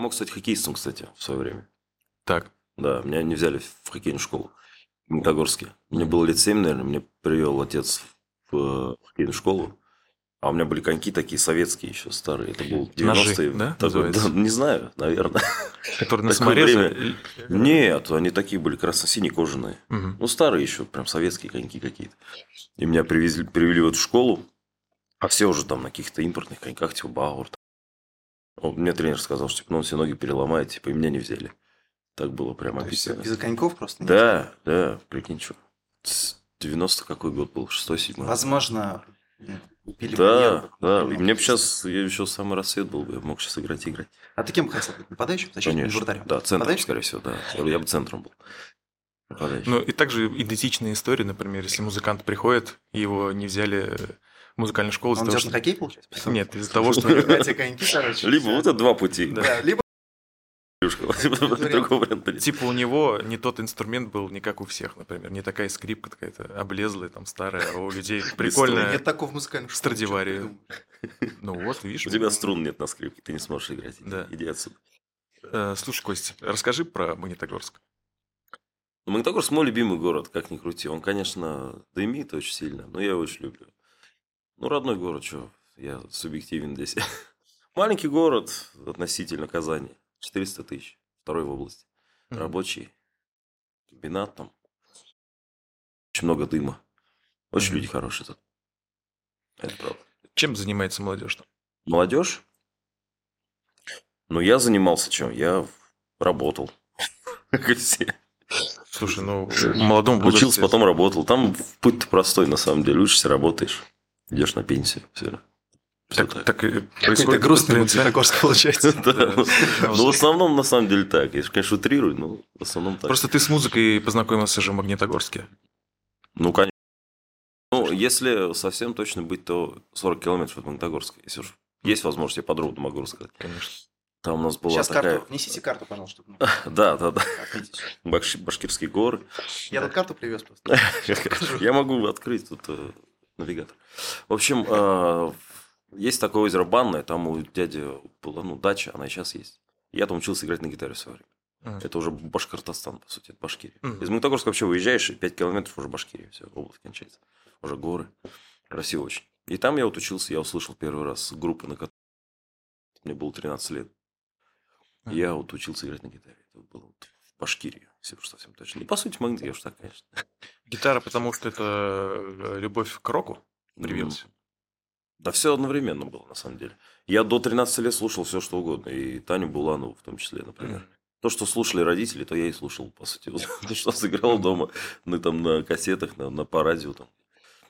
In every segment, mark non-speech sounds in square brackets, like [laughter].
мог стать хоккеистом, кстати, в свое время. Так. Да, меня не взяли в хоккейную школу в Магнитогорске. Мне было лет 7, наверное, мне привел отец в хоккейную школу. А у меня были коньки такие советские еще старые. Это был 90-е. Ножи, да, Такой, да, не знаю, наверное. Который на время. Нет, они такие были красно-синие кожаные. Ну, старые еще, прям советские коньки какие-то. И меня привезли, привели в эту школу, а все уже там на каких-то импортных коньках, типа Бауэр. Вот мне тренер сказал, что типа, ну, он все ноги переломает, типа, и меня не взяли. Так было прям То есть обидно. из-за коньков просто? Да, да, прикинь, что. 90 какой год был? 6-7. Возможно, пили бы Да, нервы. да. И мне бы сейчас, я еще самый рассвет был бы, я мог сейчас играть играть. А ты кем бы хотел быть? Нападающим? Защитником? Конечно. Вратарем? Да, центром, Нападающим? скорее всего, да. Я, бы- бы центром был. Нападающий. Ну, и также идентичная история, например, если музыкант приходит, его не взяли школу из-за Он идет на хоккей, получается? Нет, из-за того, что... Либо вот это два пути. Либо. [laughs] Типа у него не тот инструмент был, не как у всех, например. Не такая скрипка какая-то облезлая, там, старая, а у людей прикольная. нет такого в музыкальном школе. Страдивари. Ну вот, видишь. У тебя струн нет на скрипке, ты не сможешь играть. Да. Иди отсюда. Э, Слушай, Костя, расскажи про Магнитогорск. Магнитогорск мой любимый город, как ни крути. Он, конечно, дымит очень сильно, но я его очень люблю. Ну, родной город, что, я субъективен здесь. [laughs] Маленький город относительно Казани. 400 тысяч. Второй в области. Рабочий. Комбинат там. Очень много дыма. Очень Мгм. люди хорошие тут. Это правда. Чем занимается молодежь там? Молодежь? Ну, я занимался чем? Я работал. [laughs] Как и все. Слушай, ну, молодом. Учился, потом работал. Там путь простой, на самом деле. Учишься, работаешь. Идешь на пенсию. Все. Так, так происходит грустный. Магнитогорск получается. [laughs] Ну, в основном, на самом деле, так. Я, конечно, утрирую, но в основном так. Просто ты с музыкой познакомился же в Магнитогорске. Ну, конечно. Ну, если совсем точно быть, то 40 километров от Магнитогорска. Если уж есть возможность, я подробно могу рассказать. Конечно. Там у нас была Сейчас такая... карту, внесите карту, пожалуйста. чтобы [laughs] Да, да, да. Башкирские горы. Я тут карту привез просто. [laughs] Я могу открыть тут э, навигатор. В общем, э, есть такое озеро Банное, там у дяди была ну, дача, она и сейчас есть. Я там учился играть на гитаре в свое время. Мгм. Это уже Башкортостан, по сути, это Башкирия. Мгм. Из Магнитогорска вообще выезжаешь, и 5 километров уже Башкирия, все, область кончается. Уже горы. Красиво очень. И там я вот учился, я услышал первый раз группы, на которой мне было 13 лет. И Я вот учился играть на гитаре. Это было вот в Башкирии, если уж совсем точно. И по сути, Магнит, я уж так, конечно. Гитара, потому что это э, любовь к року привилась. Да все одновременно было, на самом деле. Я до 13 лет слушал все, что угодно. И Таню Буланову в том числе, например. То, что слушали родители, то я и слушал, по сути. [laughs] То, что сыграл дома ну, там, на кассетах, на, на, по радио, там,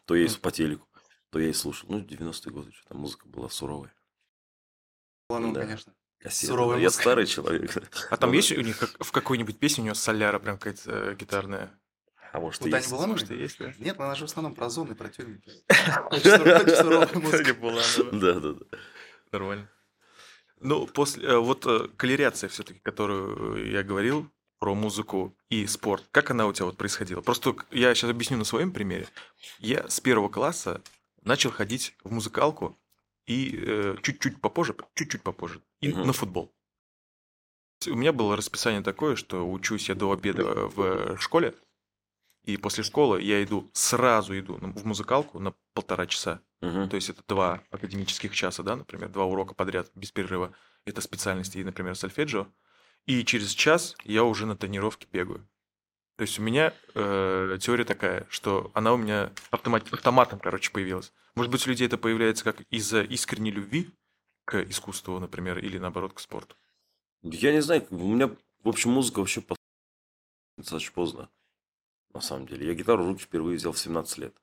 то я и по телеку, то я и слушал. Ну, 90-е годы, что там музыка была суровая. Ну, Да. конечно. Суровая Я музыка. старый человек. А там Ну, есть у них как- в какой-нибудь песне у него соляра прям какая-то э, гитарная? А может, Тани есть. Булановой? Может, и есть, да? Нет, она же в основном про зоны, про тюрьмы. [laughs] Да, да, да. Нормально. Ну, после, э, вот э, коллеряция все-таки, которую я говорил про музыку и спорт, как она у тебя вот происходила? Просто я сейчас объясню на своем примере. Я с первого класса начал ходить в музыкалку и э, чуть-чуть попозже, чуть-чуть попозже, и Мгм. на футбол. У меня было расписание такое, что учусь я до обеда в школе, и после школы я иду, сразу иду в музыкалку на полтора часа. Мгм. То есть это два академических часа, да, например, два урока подряд без перерыва. Это специальности, например, сольфеджио. И через час я уже на тренировке бегаю. То есть у меня э, теория такая, что она у меня автомат, автоматом, короче, появилась. Может быть, у людей это появляется как из-за искренней любви к искусству, например, или наоборот к спорту. Я не знаю, у меня, в общем, музыка вообще по- достаточно поздно. На самом деле. Я гитару в руки впервые взял в 17 лет.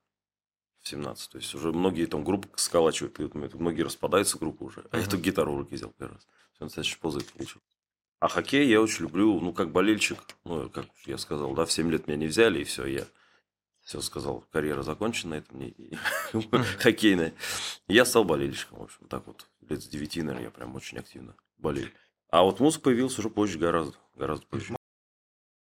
В 17. То есть уже многие там группы сколачивают, и вот многие распадаются группы уже. А я Мгм. тут гитару в руки взял первый раз. Все достаточно поздно это получил. А хоккей я очень люблю, ну, как болельщик. Ну, как я сказал, да, в 7 лет меня не взяли, и все, я все сказал, карьера закончена, это мне [laughs] хоккейная. Я стал болельщиком, в общем, так вот, лет с 9, наверное, я прям очень активно болею. А вот музыка появилась уже позже, гораздо, гораздо позже.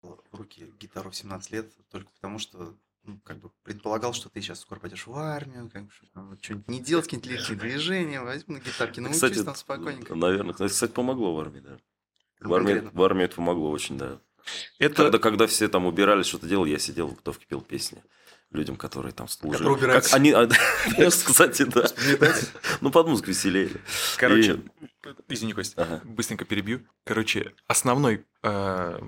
в руки гитару в 17 лет только потому, что ну, как бы предполагал, что ты сейчас скоро пойдешь в армию, как бы, вот что-нибудь не делать, какие-то легкие движения, возьму на гитарке, научись Кстати, там спокойненько. наверное, кстати, помогло в армии, да. В армии, в армии это помогло очень, да. Это Когда, когда все там убирались, что-то делали, я сидел в готовке, пел песни людям, которые там служили. Которые убираются. Как они, а, [laughs] кстати, да. [laughs] Ну, под музыку веселее. Короче, извини, Кость, Ага. быстренько перебью. Короче, основной э,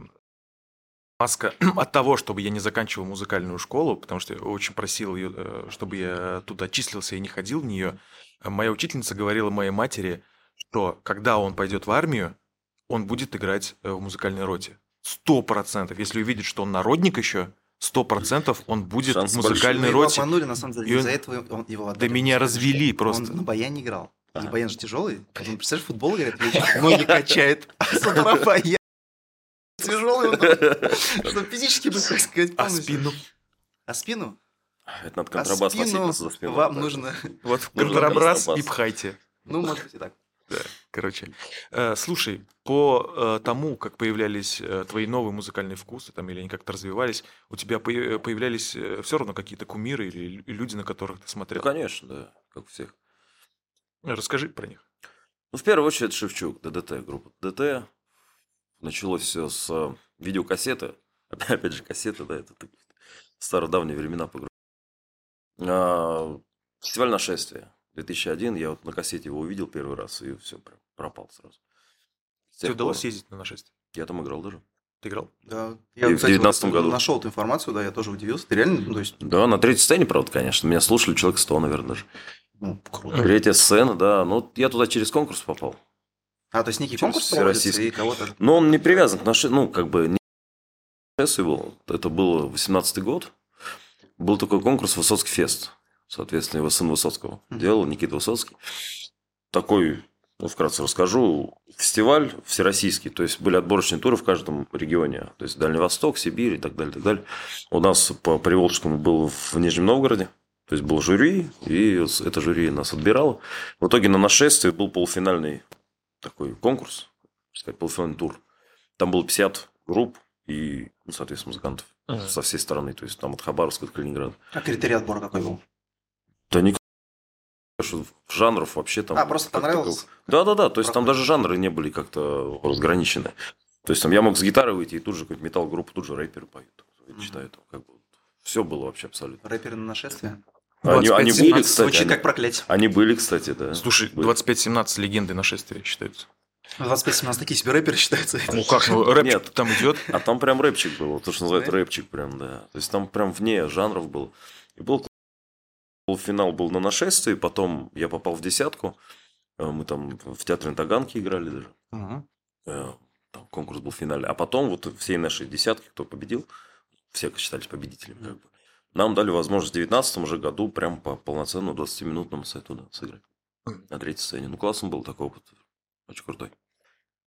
маска [clears throat] от того, чтобы я не заканчивал музыкальную школу, потому что я очень просил ее, э, чтобы я туда числился и не ходил в нее. Моя учительница говорила моей матери, что когда он пойдет в армию, он будет играть э, в музыкальной роте. Сто процентов. Если увидит, что он народник еще, сто процентов он будет Шансы в музыкальной Мы его роте. обманули, на самом деле. И он- Из-за этого он, его Да отдали в меня развели просто. Он на баяне играл. И Ага. баян же тяжелый. Он, представляешь, футбол играет [laughs] ноги качает, [laughs] а с утра баян. Тяжелый он, что физически, бы, так сказать, А спину? А спину? Это надо А контрабас носить спину за спиной. вам нужно... Вот контрабас и пхайте. Ну, может быть, и так. Короче, э, слушай, по э, тому, как появлялись э, твои новые музыкальные вкусы, там, или они как-то развивались, у тебя появлялись все равно какие-то кумиры или лю- люди, на которых ты Ну, смотрел? конечно, да, как у всех. Расскажи про них. Ну, в первую очередь, Шевчук, ДДТ, группа ДДТ. Началось все с видеокассеты. [laughs] Опять же, кассеты, да, это стародавние времена по группе. А, Фестиваль нашествия 2001. Я вот на кассете его увидел первый раз и все, прям пропал сразу. Тебе удалось пор съездить на нашествие? Я там играл даже. Ты играл? Да. И Я, в кстати, 19-м вот году. нашел эту информацию, да, я тоже удивился. Ты реально, ну, то есть, Да, на третьей сцене, правда, конечно. Меня слушали человек 100, наверное, даже. ну, круто. Третья сцена, да. Ну, я туда через конкурс попал. А, то есть некий Через конкурс проводится, и кого-то... Но он не привязан к нашей, ну, как бы, не был. Это был 18 год. Был такой конкурс Высоцкий фест. Соответственно, его сын Высоцкого Мгм. делал, Никита Высоцкий. Такой, ну, вкратце расскажу, фестиваль всероссийский. То есть, были отборочные туры в каждом регионе. То есть, Дальний Восток, Сибирь и так далее, так далее. У нас по Приволжскому был в Нижнем Новгороде. То есть, был жюри, и это жюри нас отбирало. В итоге на нашествии был полуфинальный такой конкурс, так сказать, полуфинальный тур. Там было 50 групп и, ну, соответственно, музыкантов Ага. со всей стороны. То есть, там от Хабаровска до Калининграда. А критерий отбора какой был? Да не что жанров вообще там... А, просто понравилось? Да-да-да, то есть там даже жанры не были как-то разграничены. То есть там я мог с гитары выйти, и тут же какой-то металл-группу, тут же рэперы поют. Читаю там, как бы, все было вообще абсолютно. Рэперы на нашествие? Они, 25, они 17 были, кстати, Звучит они, как проклятие. они были, кстати, да. Слушай, Были. 25-17 легенды нашествия считаются. 25-17 такие себе рэперы считаются. Ну как, ну рэп Нет. там идет. А там прям рэпчик был, то, что называют рэпчик прям, да. То есть там прям вне жанров был. И был полуфинал был на нашествии, потом я попал в десятку. Э, Мы там в театре на Таганке играли даже. Э, Там конкурс был в финале. А потом вот всей нашей десятки, кто победил, все считались победителями. Как бы, нам дали возможность в 19 уже году прям по полноценному 20-минутному сету да, сыграть. На третьей сцене. Ну, классно был такой опыт. Очень крутой.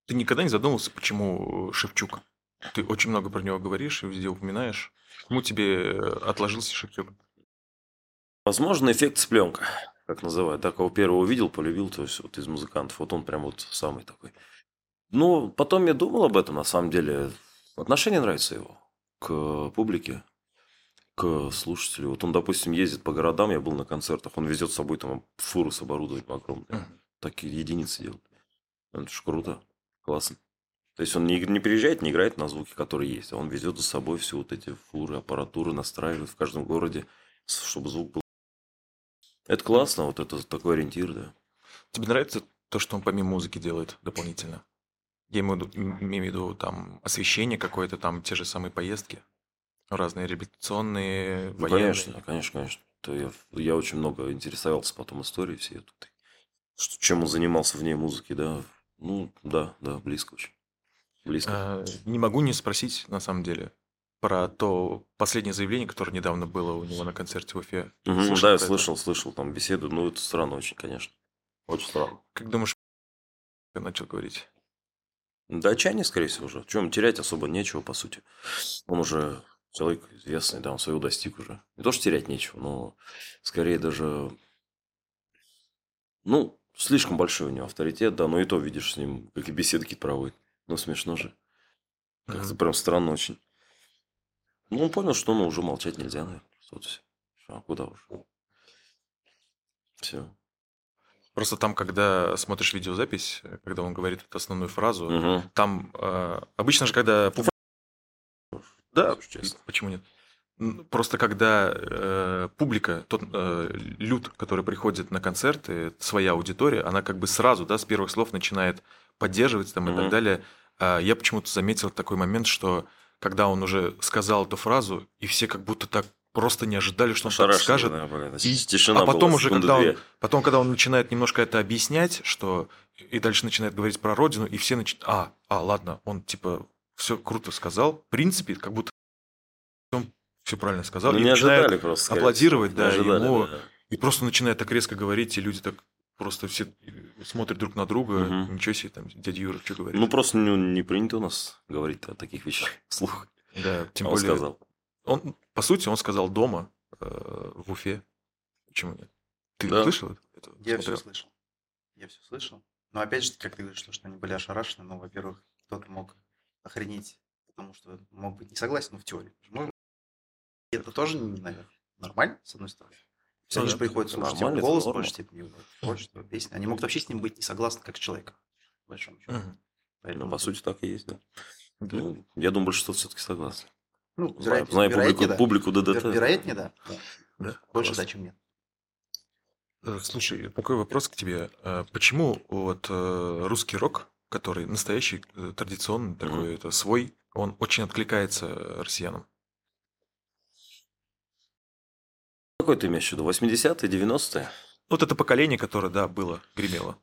Ты никогда не задумывался, почему Шевчук? Ты очень много про него говоришь и везде упоминаешь. Почему тебе э, отложился Шевчук? Возможно, эффект цыпленка, как называют. Так, кого первого увидел, полюбил, то есть вот из музыкантов. Вот он прям вот самый такой. Ну, потом я думал об этом, на самом деле. Отношение нравится его к публике, к слушателю. Вот он, допустим, ездит по городам, я был на концертах, он везет с собой там фуру с оборудованием огромное. Такие единицы делает. Это ж круто, классно. То есть он не, не приезжает, не играет на звуки, которые есть, а он везет за собой все вот эти фуры, аппаратуры, настраивает в каждом городе, с- чтобы звук был. Это классно, вот это такой ориентир, да. Тебе нравится то, что он помимо музыки делает дополнительно? Я имею в виду, имею в виду там освещение какое-то, там те же самые поездки, разные репетиционные, Ну, военные. конечно, конечно, конечно. То я, я очень много интересовался потом историей всей этой. Что, чем он занимался вне музыки, да. Ну, да, да, близко очень. Близко. А, Не могу не спросить, на самом деле, про то последнее заявление, которое недавно было у него на концерте в Уфе. Мгм, Слышал да, я про это? слышал, слышал там беседу. Ну, это странно очень, конечно. Очень странно. Как думаешь, я начал говорить? Да, отчаяние, скорее всего, уже. Чем терять особо нечего, по сути. Он уже человек известный, да, он своего достиг уже. Не то, что терять нечего, но скорее даже... Ну, слишком большой у него авторитет, да, но и то видишь с ним, как и беседы какие-то проводит. Ну, смешно же. Как-то прям странно очень. Ну, он понял, что ну, уже молчать нельзя, наверное. Вот и всё. А куда уже? Все. Просто там, когда смотришь видеозапись, э, когда он говорит эту основную фразу, Мгм. там э, обычно же, когда... пуб- Да, честно. почему нет? Просто когда э, публика, тот э, люд, который приходит на концерты, своя аудитория, она как бы сразу, да, с первых слов начинает поддерживать там и так далее. А я почему-то заметил такой момент, что когда он уже сказал эту фразу, и все как будто так просто не ожидали, что он так скажет. И- Тишина а потом была уже, когда он, потом, когда он начинает немножко это объяснять, что и дальше начинает говорить про родину, и все начинают, а, а, ладно, он типа все круто сказал, в принципе, как будто он все правильно сказал, Ну, и не начинает ожидали просто. аплодировать. Не да, ожидали, ему, да. и просто начинает так резко говорить, и люди так просто все смотрят друг на друга, Мгм. ничего себе, там, дядя Юра, что говорит. Ну, просто не, не принято у нас говорить о таких вещах [laughs] вслух. да, тем А он более, сказал. он, по сути, он сказал дома, э, в Уфе. Почему нет? Ты Да. слышал это? Я все Смотрел? слышал. Я все слышал. Но опять же, как ты говоришь, что, они были ошарашены, ну, во-первых, кто-то мог охренеть, потому что мог быть не согласен, но в теории. Можно. И это тоже, наверное, нормально, с одной стороны. Ну они же приходят слушать его голос, большей степени, творчество, песни. Они могут вообще с ним быть не согласны, как с человеком. по большому счету. Ну, Поэтому, по сути, так и есть, да. Да. Ну, я думаю, большинство все-таки согласны. ну, Знаю, вероятнее, знаю публику, да. публику ДДТ. Вер- Вероятнее, да. Да. Да, Больше да, чем нет. Э, Слушай, такой вопрос к тебе. Э, Почему вот э, русский рок, который настоящий, традиционный, такой, это свой, он очень откликается россиянам? Какой ты имеешь в виду? 80-е, 90-е? Вот это поколение, которое, да, было, гремело.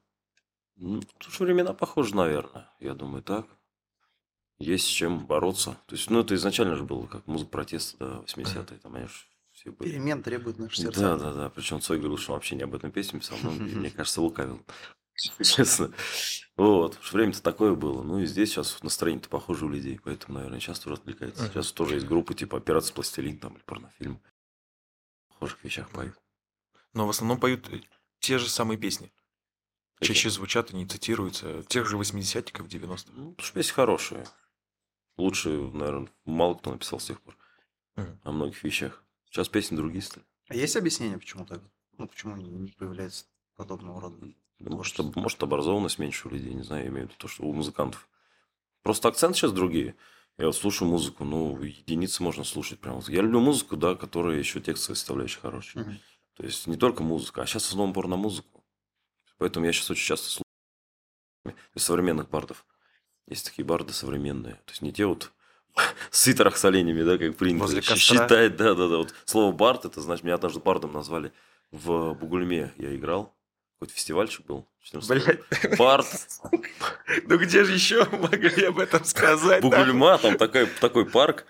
Ну, тут же времена похожи, наверное. Я думаю, так. Есть с чем бороться. То есть, ну, это изначально же было как музыка протеста, да, 80-е. Там, они ж все были. Перемен требует наши сердца. Да, да, да. Причем Цой говорил, что он вообще не об этом песне писал. Ну, [laughs] мне кажется, лукавил. [laughs] Честно. Вот. Время-то такое было. Ну, и здесь сейчас настроение-то похоже у людей. Поэтому, наверное, сейчас тоже отвлекается. Сейчас тоже есть группы типа «Операция Пластилин» там, или порнофильм. В похожих вещах поют. Но в основном поют э, те же самые песни. Какие? Чаще звучат и не цитируются. Тех же 80-ников, 90-х. Ну, потому что песни хорошие. Лучше, наверное, мало кто написал с тех пор. Мгм. О многих вещах. Сейчас песни другие стали. А есть объяснение, почему так? Ну, почему не не появляется подобного рода? Да, может, об- может, образованность меньше у людей, не знаю, я имею в виду то, что у музыкантов. Просто акцент сейчас другие. Я вот слушаю музыку, ну, единицы можно слушать прям. Я люблю музыку, да, которая еще текстовая составляющая хорошая. Мгм. То есть не только музыка, а сейчас в основном упор на музыку. Поэтому я сейчас очень часто слушаю из современных бардов. Есть такие барды современные. То есть не те вот в [laughs] свитерах с оленями, да, как принято Возле костра. считать. Да, да, да. Вот слово бард, это значит, меня однажды бардом назвали в Бугульме. Я играл. Какой-то фестивальчик был. в 14 году. Бард. Ну где же еще могли об этом сказать? Бугульма, там такой, такой парк.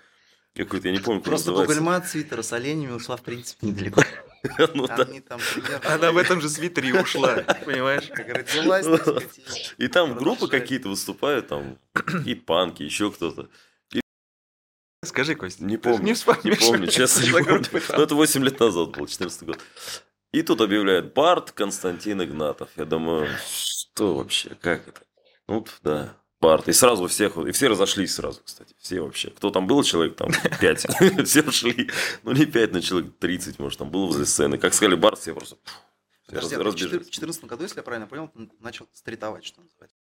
Какой-то, я не помню, как Просто. Бугульма от свитера с оленями ушла, в принципе, недалеко. [laughs] Ну да. Они там примерно... Она в этом же свитере и ушла, понимаешь? Как родилась, сказать, и- И там группы какие-то выступают, там и панки, еще кто-то. Скажи, Костя. Не помню. Не вспомнишь. Не помню, честно, не помню. там. Ну, это 8 лет назад был, 14 год. И тут объявляют Барт Константин Игнатов. Я думаю, что вообще, как это? Ну, да, Барт. И сразу всех, и все разошлись сразу, кстати. Все вообще. Кто там был, человек там 5. [laughs] Все ушли. Ну, не 5, но человек 30, может, там было возле сцены. Как сказали Барт, все просто Подожди, а в разбежались. 2014 году, если я правильно понял, ты начал стритовать, что называется.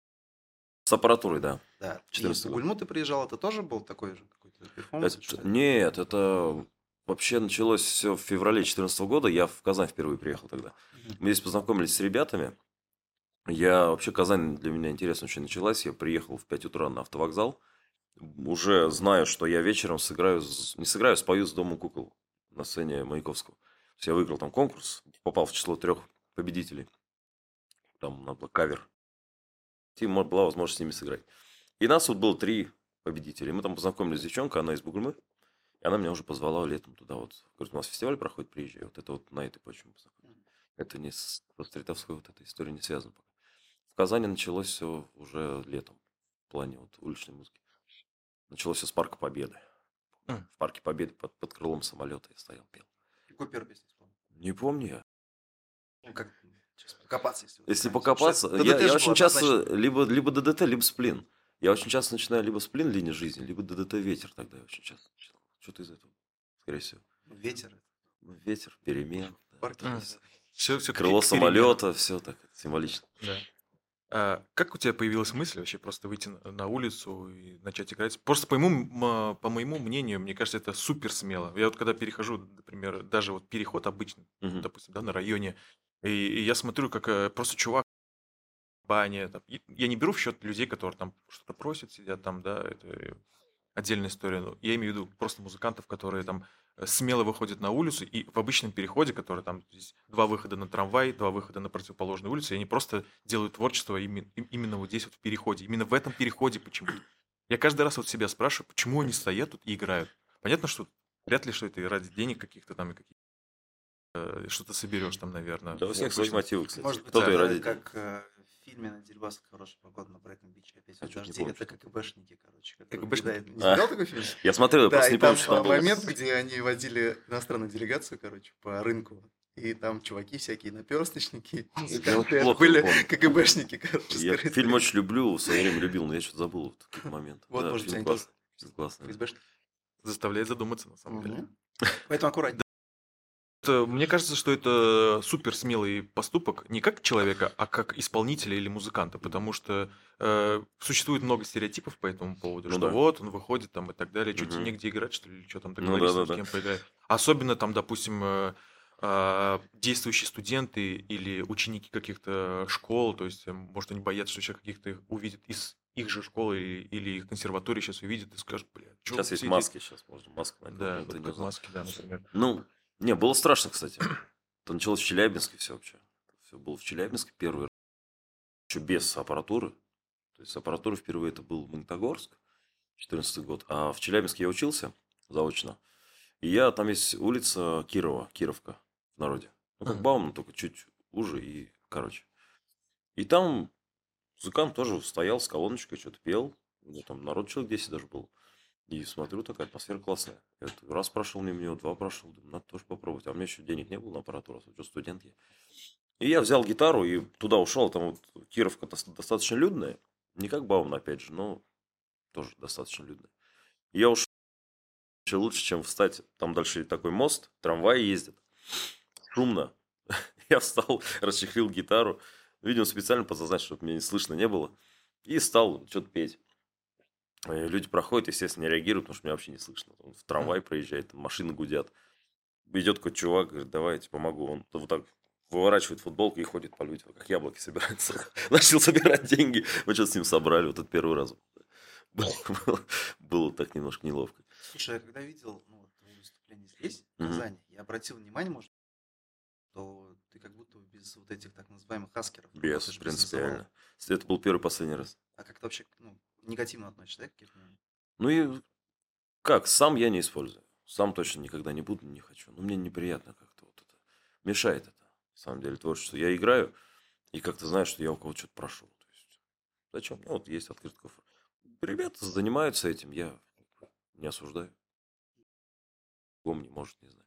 С аппаратурой, да. Да. И 14 в год. Бугульму ты приезжал, это тоже был такой же какой-то перформанс? Это- нет, это вообще началось все в феврале 2014 года. Я в Казань впервые приехал тогда. Мы здесь познакомились с ребятами. Я вообще Казань для меня интересно очень началась. Я приехал в 5 утра на автовокзал. Уже знаю, что я вечером сыграю, не сыграю, спою с Домом кукол на сцене Маяковского. То есть я выиграл там конкурс, попал в число трех победителей. Там надо было кавер. И была возможность с ними сыграть. И нас вот было три победителя. Мы там познакомились с девчонкой, она из Бугульмы. И она меня уже позвала летом туда вот. Говорит, у нас фестиваль проходит, приезжай. Вот это вот на этой почве познакомились. Это не с стритовской вот этой историей не связано пока. В Казани началось все уже летом. В плане вот уличной музыки. Началось все с Парка Победы. М. В Парке Победы под, под крылом самолета я стоял, пел. Какую первую песню вспомнил? Не помню я. Ну, как сейчас покопаться, если... Если покопаться, Что- я, ДДТ я очень часто либо, либо ДДТ, либо сплин. Я очень часто начинаю либо сплин линия жизни, либо ДДТ ветер тогда я очень часто начинал. Что-то из этого, скорее всего. Ветер. Ну, Ветер, перемен. да. Есть. Все, все Крыло самолета, все так символично. Да. А как у тебя появилась мысль вообще просто выйти на, улицу и начать играть? Просто по моему, по моему мнению, мне кажется, это супер смело. Я вот когда перехожу, например, даже вот переход обычный, Мгм. допустим, да, на районе, и, и я смотрю, как э, просто чувак в бане, там, и я не беру в счет людей, которые там что-то просят, сидят там, да, это отдельная история. Но я имею в виду просто музыкантов, которые там э, смело выходят на улицу и в обычном переходе, который там здесь два выхода на трамвай, два выхода на противоположную улицу, и они просто делают творчество име- им- именно вот здесь вот в переходе, именно в этом переходе почему-то. Я каждый раз вот себя спрашиваю, почему они стоят тут и играют. Понятно, что вряд ли, что это и ради денег каких-то там и каких э, что-то соберешь там, наверное. Да, у всех свои мотивы, кстати. Может быть, Кто-то это ради как э, в фильме на Дерибасах «Хорошая погода» на Брайтон Биче. Опять А дожди, помню, это КГБшники, короче. КГБшники? Не А. смотрел такой фильм? Я смотрел, я Да, просто не помню, там что там момент, где они водили иностранную делегацию, короче, по рынку. И там чуваки всякие наперсточники. [laughs] [laughs] Плохо были помню. КГБшники, короче. Я скрытые. фильм очень люблю, в свое время любил, но я что-то забыл в такие [laughs] моменты. Вот, Да, может, фильм они классный. Фильм классный. ФСБшники. Заставляет задуматься, на самом деле. Поэтому аккуратнее. Это- Мне кажется, что это супер смелый поступок не как человека, а как исполнителя или музыканта, потому что э, существует много стереотипов по этому поводу, Ну что да. вот он выходит там и так далее, что тебе Мгм. негде играть, что ли, что там Ну договориться, с да-да-да. кем поиграть. Особенно там, допустим, э, а, действующие студенты или ученики каких-то школ, то есть, э, может, они боятся, что человек каких-то их увидит из их же школы или, или их консерватории сейчас увидит и скажет, бля, чё Сейчас есть сидите?» маски, сейчас можно маску надеть. Да, ну, вот маски, да, например. Ну, не, было страшно, кстати. [clears throat] Это началось в Челябинске все вообще. Все было в Челябинске первый раз. Еще без аппаратуры. То есть с аппаратурой впервые это был Магнитогорск, 14 год. А в Челябинске я учился заочно. И я, там есть улица Кирова, Кировка в народе. Ну, как. Бауман, только чуть уже и короче. И там музыкант тоже стоял с колоночкой, что-то пел. У него там народ человек 10 даже был. И смотрю, такая атмосфера классная. Я вот раз прошел мимо него, два прошел. Думаю, надо тоже попробовать. А у меня еще денег не было на аппаратуру, а что студент я. И я взял гитару и туда ушел. Там вот Кировка дос- достаточно людная. Не как Бауман, опять же, но тоже достаточно людная. И я ушел лучше, чем встать. Там дальше такой мост, трамвай ездит. Шумно. [laughs] Я встал, [laughs] расчехлил гитару. Видимо, специально подсознать, чтобы меня не слышно не было. И стал что-то петь. Э, Люди проходят, естественно, не реагируют, потому что меня вообще не слышно. Там В трамвай проезжает, там машины гудят. Идет какой-то чувак, говорит, давайте помогу. Он вот так выворачивает футболку и ходит по людям, как яблоки собирается. [laughs] Начал собирать деньги. Мы что-то с ним собрали. Вот это первый раз. [laughs] Было, было- было так немножко неловко. Слушай, я когда видел ну, выступления здесь, в. Казани, я обратил внимание, может, что ты как будто без вот этих так называемых хаскеров. Без, принципиально. Это был первый последний раз. А как ты вообще ну, негативно относишься, да, к? Ну и как, сам я не использую. Сам точно никогда не буду, не хочу. Но мне неприятно как-то вот это. Мешает это, на самом деле, творчество. Я играю, и как-то знаю, что я у кого-то что-то прошу. То есть, зачем? Ну, вот есть открытый кофр. Ребята занимаются этим, я не осуждаю. Помни, может, не знаю.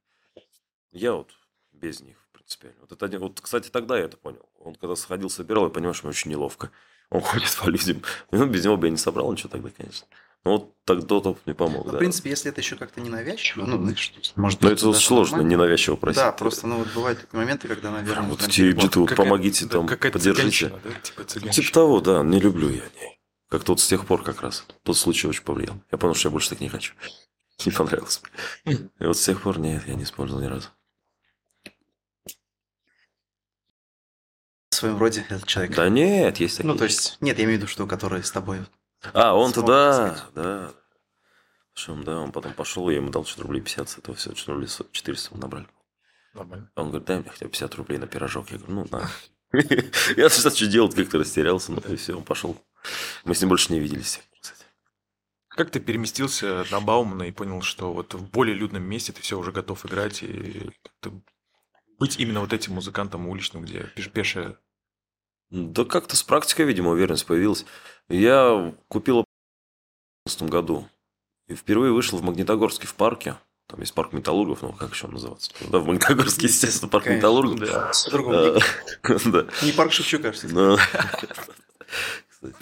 Я вот без них, принципиально. Вот, это, вот, кстати, тогда я это понял. Он когда сходил, собирал, я понимаю, что мне очень неловко. Он ходит по людям. Ну, без него бы я не собрал ничего тогда, конечно. Ну, вот тогда топ мне помог, Ну, да. В принципе, если это еще как-то ненавязчиво, ну, знаешь, может Но быть, это сложно, нормально. ненавязчиво просить. Да, просто, ну, вот бывают такие моменты, когда, наверное, Вот прям эти перебор. где-то вот помогите да, там, поддержите. да? Типа Типа цыганщина. того, да, не люблю я. Не. Как-то вот с тех пор как раз. Тот случай очень повлиял. Я понял, что я больше так не хочу. [laughs] Не понравилось. И вот с тех пор нет, я не использовал ни разу. В своем роде этот человек. Да нет, есть такие. Ну, то есть, нет, я имею в виду, что который с тобой. А, он-то да, да. Он, да, он потом пошел, я ему дал что-то рублей 50, с этого все, что рублей 400 мы набрали. Нормально. А Он говорит, дай мне хотя бы 50 рублей на пирожок. Я говорю, ну, на. [laughs] Я что что делать, как-то растерялся, ну, и все, он пошел. Мы с ним больше не виделись, кстати. Как ты переместился на Баумана и понял, что вот в более людном месте ты все уже готов играть и как-то быть именно вот этим музыкантом уличным, где пеш- пешая Да как-то с практикой, видимо, уверенность появилась. Я купил в 2015 году. И впервые вышел в Магнитогорске в парке. Там есть парк металлургов, ну как еще он называется? Да, в Магнитогорске, естественно, парк Конечно, металлургов. Да. А, не- [laughs] Да. Не парк Шевчука, Ну, [laughs] кстати.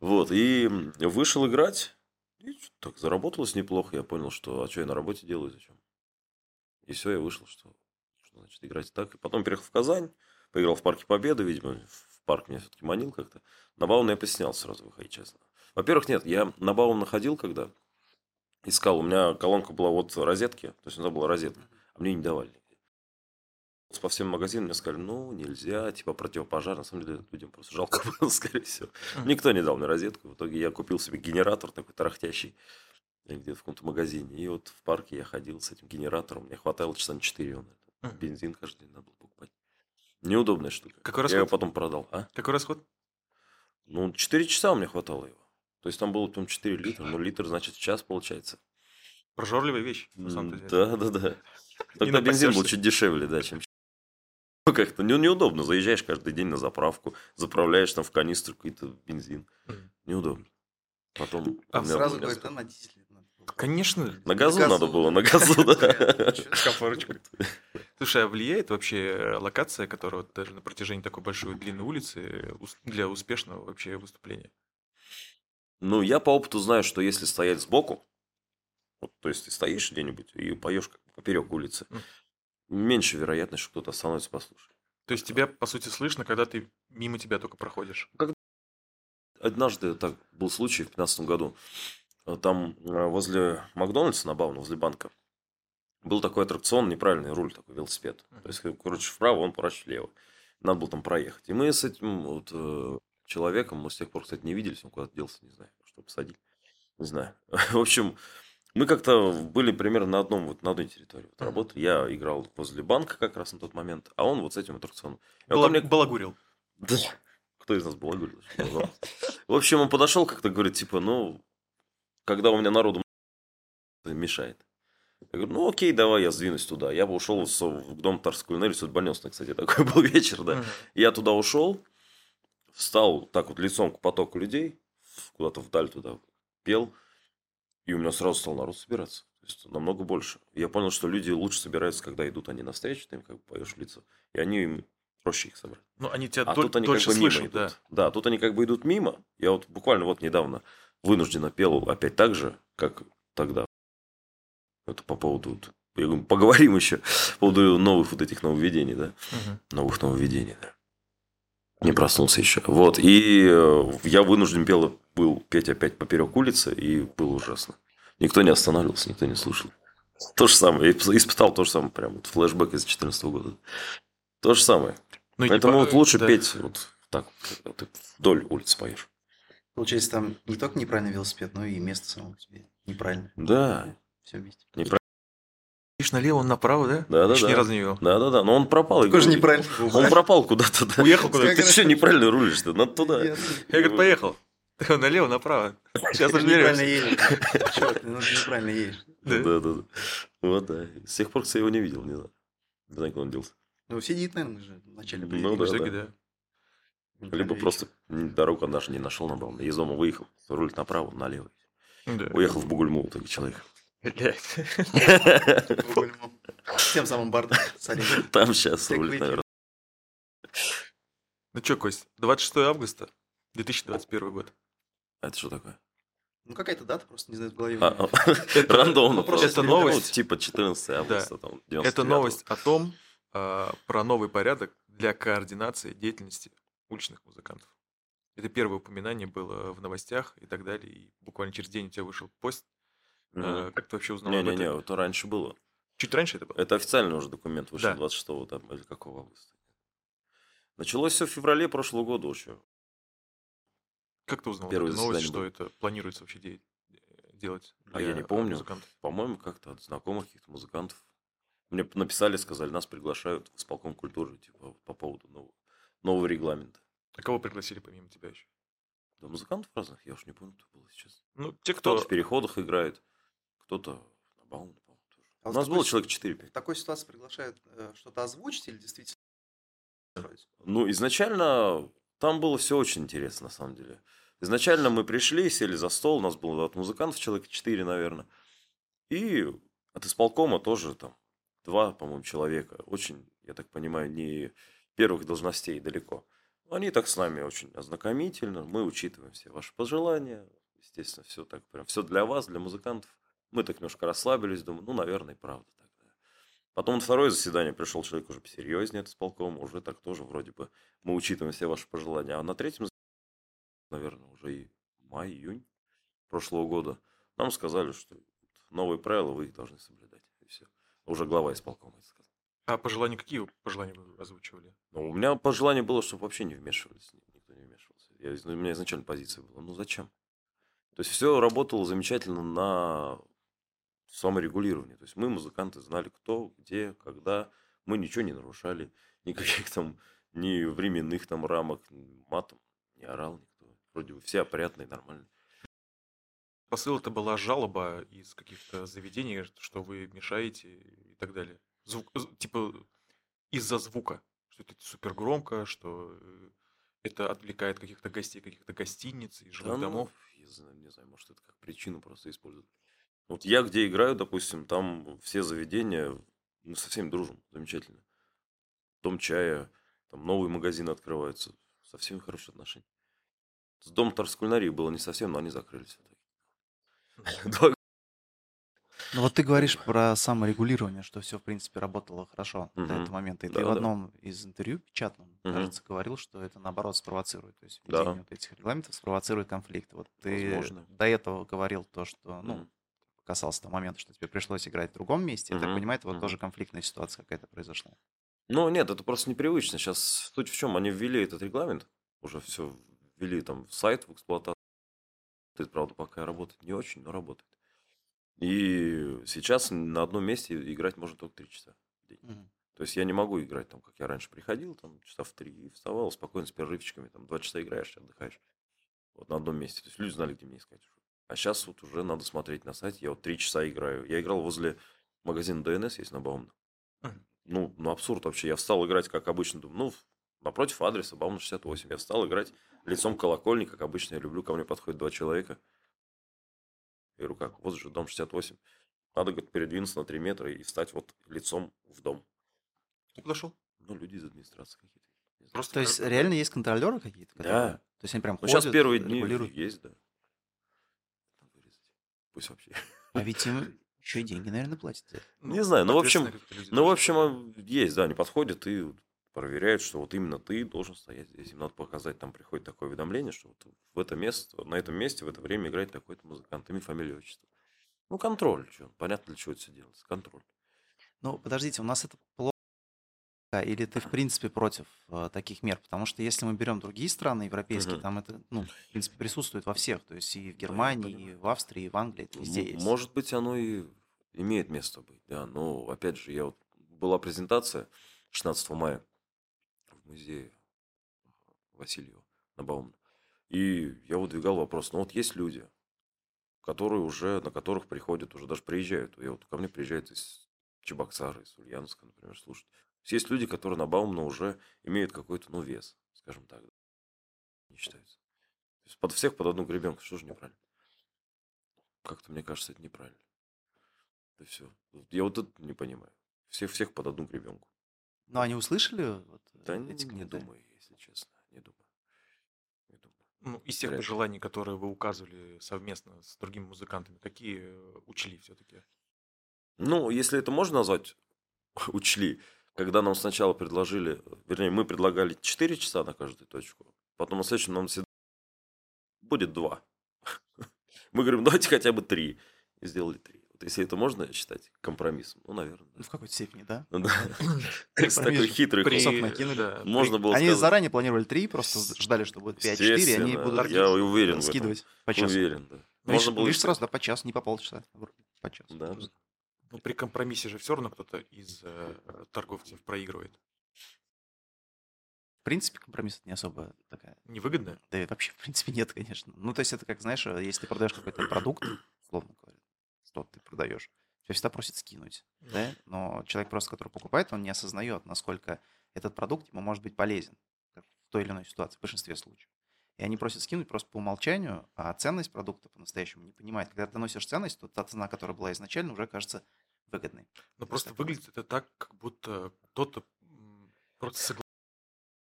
Вот, и вышел играть. И так заработалось неплохо. Я понял, что а что я на работе делаю, зачем? И все, я вышел, что, что значит, играть так. И потом переехал в Казань, поиграл в Парке Победы, видимо, в парк меня все-таки манил как-то. На Баумана я поснял сразу выходить, честно. Во-первых, нет, я на Баумана находил, когда искал, у меня колонка была вот розетки, то есть у нас была розетка, а мне не давали. По всем магазинам мне сказали, ну, нельзя, типа противопожар. На самом деле, людям просто жалко [laughs] было, скорее всего. Никто не дал мне розетку. В итоге я купил себе генератор такой тарахтящий где-то в каком-то магазине. И вот в парке я ходил с этим генератором. Мне хватало часа на 4 он. Это. Бензин каждый день надо было. Неудобная штука. Какой расход? Я его потом продал. А? Какой расход? Ну, 4 часа у меня хватало его. То есть там было там 4 литра. Ну, литр, значит, в час получается. Прожорливая вещь, на самом деле. Да, да, да. [laughs] Тогда бензин был чуть дешевле, да, чем [laughs] ну, как-то не- неудобно. Заезжаешь каждый день на заправку, заправляешь там в канистру какой-то бензин. Неудобно. Потом... А Сразу говорит, да, на дизеле. Конечно. На газу газу. надо было, на газу, да. [laughs] Слушай, а влияет вообще э, локация, которая даже на протяжении такой большой длинной улицы э, для успешного вообще выступления? Ну, я по опыту знаю, что если стоять сбоку, вот, то есть ты стоишь где-нибудь и поешь как поперек улицы, меньше вероятность, что кто-то остановится послушать. То есть тебя, по сути, слышно, когда ты мимо тебя только проходишь. Однажды так был случай в 2015 году. Э, Там э, возле Макдональдса на Бауна, возле банка, был такой аттракцион, неправильный руль такой, велосипед. То есть, короче, вправо, он поворачивает влево. Надо было там проехать. И мы с этим вот э, человеком, мы с тех пор, кстати, не виделись, он куда-то делся, не знаю, что посадили. Не знаю. [laughs] В общем, мы как-то были примерно на одном, вот на одной территории вот, работали. Я играл возле банка как раз на тот момент, а он вот с этим аттракционом. Бала- мне- Балагурил. [laughs] да. Кто из нас балагурил? В общем, он подошел как-то, говорит, типа, ну, когда у меня народу мешает. Я говорю, ну окей, давай я сдвинусь туда. Я бы ушел в дом Тарской кулинарии, судьбоносный, кстати, [laughs] такой был вечер, да. Я туда ушел, встал так вот лицом к потоку людей, куда-то вдаль туда пел, и у меня сразу стал народ собираться. То есть намного больше. Я понял, что люди лучше собираются, когда идут они навстречу, ты им как бы поешь в лицо, и они им проще их собрать. Ну, они тебя А тут они дольше как бы мимо слышат, идут. да. Да. тут они как бы идут мимо. Я вот буквально вот недавно вынужденно пел опять так же, как тогда. Это по поводу... Я говорю, поговорим еще по поводу новых вот этих нововведений, да. Мгм. Новых нововведений, да. Не проснулся еще. Вот. И э, я вынужден пел, был петь опять поперек улицы, и было ужасно. Никто не останавливался, никто не слушал. То же самое. Я исп- испытал то же самое. Прям вот флешбэк из 2014 года. То же самое. Ну, Поэтому по- вот лучше да. петь вот так, ты вдоль улицы поешь. Получается, там не только неправильный велосипед, но и место само по себе неправильно. Да, Все вместе. неправильно. Видишь, налево, он направо, да? Да, да, Еще да. ни разу не видел. Да, да, да. Но он пропал. Такой же И- неправильный. Он пропал куда-то. да. Уехал куда-то. Ты что, неправильно рулишь-то? Надо туда. Я, говорит, поехал. [laughs] Налево, направо. Сейчас Неправильно разберемся. едешь. Чувак, ну ты неправильно едешь. Да, Да. да. Вот, да. С тех пор, кстати, я его не видел, не знаю. Не знаю, куда он делся. Ну, сидит, наверное, же в начале Ну, да, да. Либо просто дорогу даже не нашел на Баумана. Из дома выехал, рулит направо, налево. Да. Уехал в Бугульму итоге человек. [laughs] Тем самым бардом. Смотри. Там сейчас рулит, наверное. Ну что, Кость, 26 августа 2021 год. Это что такое? Ну, какая-то дата, просто не знаю, в голове. А, а, [laughs] Рандомно ну, просто это новость. Ну, Типа 14 августа. там, Это 99-го. новость о том, а, про новый порядок для координации деятельности уличных музыкантов. Это первое упоминание было в новостях и так далее. И буквально через день у тебя вышел пост. А, Как ты вообще узнал об Не-не-не, этом? это раньше было. Чуть раньше это было? Это официальный уже документ вышел Да. 26 там, или какого августа. Началось все в феврале прошлого года еще. Как ты узнал Первое эту новость, что заседание это планируется вообще де- делать? А я не помню. музыкантов? По-моему, как-то от знакомых каких-то музыкантов. Мне написали, сказали, нас приглашают в исполком культуры, типа, по поводу нового, нового регламента. А кого пригласили помимо тебя еще? Да, музыкантов разных, я уж не помню, кто был сейчас. Ну, те, Кто-то кто... в переходах играет, кто-то на Баумане, по-моему, тоже. А У нас такой было человек 4-5. В такой ситуации приглашают э, что-то озвучить или действительно? Ну, изначально там было все очень интересно, на самом деле. Изначально мы пришли, сели за стол, у нас было от музыкантов человек 4, наверное. И от исполкома тоже там два, по-моему, человека. Очень, я так понимаю, не первых должностей далеко. Они так с нами очень ознакомительно. Мы учитываем все ваши пожелания. Естественно, все так прям. Все для вас, для музыкантов. Мы так немножко расслабились, думаю, ну, наверное, и правда так. да. Потом на второе заседание пришел человек уже посерьезнее от исполкома, уже так тоже вроде бы мы учитываем все ваши пожелания. А на третьем, наверное, уже и май, июнь прошлого года, нам сказали, что новые правила вы их должны соблюдать. И все. Уже глава исполкома это. А пожелания какие пожелания вы озвучивали? Ну, у меня пожелание было, чтобы вообще не вмешивались, никто не вмешивался. Я, у меня изначально позиция была, ну зачем? То есть все работало замечательно на саморегулировании. То есть мы, музыканты, знали, кто, где, когда. Мы ничего не нарушали, никаких [laughs] там ни временных там рамок, матом не орал никто. Вроде бы все опрятные, нормальные. Посыл это была жалоба из каких-то заведений, что вы мешаете и так далее. Звук, типа из-за звука, что это супер громко, что э, это отвлекает каких-то гостей, каких-то гостиниц и жилых Да, ну, домов. я знаю, не знаю, может, это как причину просто используют. Вот я где играю, допустим, там все заведения, мы со всеми дружим, замечательно. Дом чая, там новые магазины открываются, со всеми хорошие отношения. С Дом торскульнарии было не совсем, но они закрылись. [laughs] Два Ну вот ты говоришь про саморегулирование, что все, в принципе, работало хорошо до Мгм. этого момента. И ты Да, в да. одном из интервью печатном, Мгм. кажется, говорил, что это наоборот спровоцирует. То есть Да. введение вот этих регламентов спровоцирует конфликт. Вот ты Возможно. до этого говорил то, что, ну, касался того момента, что тебе пришлось играть в другом месте. Я так понимаю, это вот Мгм. тоже конфликтная ситуация какая-то произошла. Ну, нет, это просто непривычно. Сейчас суть в чем? Они ввели этот регламент, уже все ввели там в сайт в эксплуатацию. Это, правда, пока работает не очень, но работает. И сейчас на одном месте играть можно только три часа в день. Мгм. То есть я не могу играть там, как я раньше приходил, там часа в три, и вставал спокойно с перерывчиками, там два часа играешь, отдыхаешь. Вот на одном месте. То есть люди знали, где мне искать. уже. А сейчас вот уже надо смотреть на сайте. Я вот три часа играю. Я играл возле магазина ДНС, есть на Баумна. Мгм. Ну, ну, абсурд вообще. Я встал играть, как обычно. Думаю, ну, напротив адреса Баумна 68. Я встал играть лицом к колокольни, как обычно я люблю. Ко мне подходят два человека. Я говорю, как, вот же дом 68. Надо, говорит, передвинуться на 3 метра и встать вот лицом в дом. Ты подошел? Ну, люди из администрации какие-то. Просто То есть реально есть контролеры какие-то? которые- Да. То есть они прям Ну, сейчас ходят, первые дни регулируют? есть, да. Пусть вообще. А ведь им [laughs] еще и деньги, наверное, платят. Не знаю, ну, в общем- Ну, в общем, а, есть, да, они подходят и проверяют, что вот именно ты должен стоять здесь. Им надо показать, там приходит такое уведомление, что вот в это место, на этом месте в это время играет такой-то музыкант, имя, фамилия, отчество. Ну, контроль. чё, Понятно, для чего это все делается. Контроль. Ну, подождите, у нас это плохо. Или ты, в принципе, против э, таких мер? Потому что если мы берем другие страны европейские, Мгм. там это, ну, в принципе, присутствует во всех. То есть и в Германии, и понимаю. в Австрии, и в Англии, это везде М- есть. Может быть, оно и имеет место быть, да. Но, опять же, я вот... Была презентация 16 мая музее Васильева на Баумна. И я выдвигал вопрос, ну вот есть люди, которые уже, на которых приходят, уже даже приезжают. Я вот ко мне приезжают из Чебоксара, из Ульяновска, например, слушать. Есть люди, которые на Баумна уже имеют какой-то, ну, вес, скажем так. Не считаются. То есть под всех под одну гребенку, что же неправильно? Как-то, мне кажется, это неправильно. Да все. Я вот это не понимаю. Всех, всех под одну гребенку. Но они услышали вот, Да э, не, эти не комментарии? думаю, если честно. Не думаю. Не думаю. Ну, из тех Вряд пожеланий, которые вы указывали совместно с другими музыкантами, какие э, учли все-таки? Ну, если это можно назвать, [laughs] учли, когда нам сначала предложили, вернее, мы предлагали 4 часа на каждую точку, потом на следующем нам всегда будет 2. [laughs] Мы говорим, давайте хотя бы 3. И сделали 3. Вот если это можно считать компромиссом, ну, наверное. Ну, в какой-то степени, да? Ну. С [laughs] такой хитрый. Кусок накинули. Можно было Они заранее планировали 3, просто ждали, что будет 5-4, и они будут я уверен скидывать по часу. Уверен, да. Ну, Можно было видишь, и сразу, да, по часу, не по полчаса, а по часу. Да. Ну, при компромиссе же все равно кто-то из э, торговцев проигрывает. В принципе, компромисс это не особо такая Невыгодно? Да и вообще, в принципе, нет, конечно. Ну, то есть это как, знаешь, э, если ты продаешь какой-то продукт, [clears throat] условно говоря, что ты продаешь, тебя всегда просят скинуть, да? Но человек просто, который покупает, он не осознает, насколько этот продукт ему может быть полезен в той или иной ситуации, в большинстве случаев. И они просят скинуть просто по умолчанию, а ценность продукта по-настоящему не понимает. Когда ты носишь ценность, то та цена, которая была изначально, уже кажется выгодной. Но просто так выглядит это так, как будто кто-то просто